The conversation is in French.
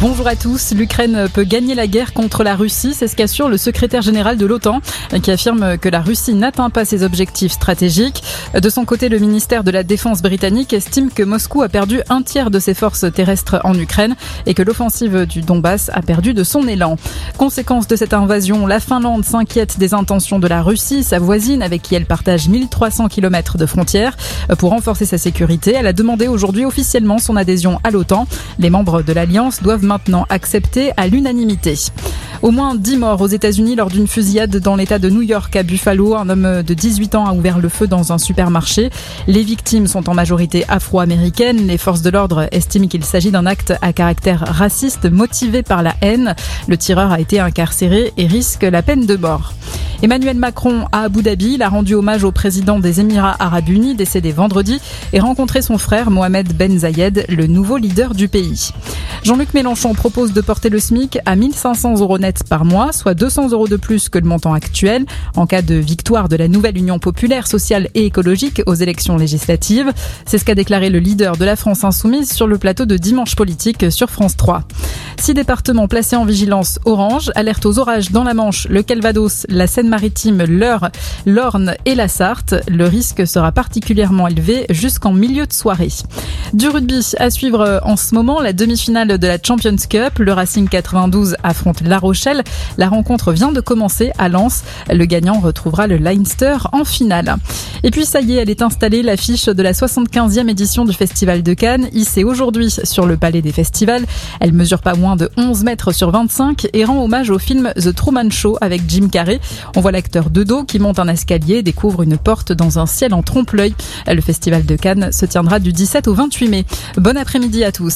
Bonjour à tous. L'Ukraine peut gagner la guerre contre la Russie, c'est ce qu'assure le secrétaire général de l'OTAN, qui affirme que la Russie n'atteint pas ses objectifs stratégiques. De son côté, le ministère de la Défense britannique estime que Moscou a perdu un tiers de ses forces terrestres en Ukraine et que l'offensive du Donbass a perdu de son élan. Conséquence de cette invasion, la Finlande s'inquiète des intentions de la Russie, sa voisine avec qui elle partage 1300 km de frontières. Pour renforcer sa sécurité, elle a demandé aujourd'hui officiellement son adhésion à l'OTAN. Les membres de l'Alliance doivent maintenant accepté à l'unanimité. Au moins 10 morts aux États-Unis lors d'une fusillade dans l'État de New York à Buffalo. Un homme de 18 ans a ouvert le feu dans un supermarché. Les victimes sont en majorité afro-américaines. Les forces de l'ordre estiment qu'il s'agit d'un acte à caractère raciste motivé par la haine. Le tireur a été incarcéré et risque la peine de mort. Emmanuel Macron à Abu Dhabi, il a rendu hommage au président des Émirats arabes unis décédé vendredi et rencontré son frère Mohamed Ben Zayed, le nouveau leader du pays. Jean-Luc Mélenchon propose de porter le SMIC à 1500 euros net par mois, soit 200 euros de plus que le montant actuel, en cas de victoire de la nouvelle Union populaire, sociale et écologique aux élections législatives. C'est ce qu'a déclaré le leader de la France insoumise sur le plateau de Dimanche Politique sur France 3. Six départements placés en vigilance orange, alerte aux orages dans la Manche, le Calvados, la Seine-Maritime, l'Eure, l'Orne et la Sarthe. Le risque sera particulièrement élevé jusqu'en milieu de soirée. Du rugby à suivre en ce moment, la demi-finale de la Champions Cup. Le Racing 92 affronte La Rochelle. La rencontre vient de commencer à Lens. Le gagnant retrouvera le Leinster en finale. Et puis ça y est, elle est installée, l'affiche de la 75e édition du Festival de Cannes, hissée aujourd'hui sur le Palais des Festivals. Elle mesure pas moins de 11 mètres sur 25 et rend hommage au film The Truman Show avec Jim Carrey. On voit l'acteur de dos qui monte un escalier et découvre une porte dans un ciel en trompe-l'œil. Le Festival de Cannes se tiendra du 17 au 28 mai. Bon après-midi à tous.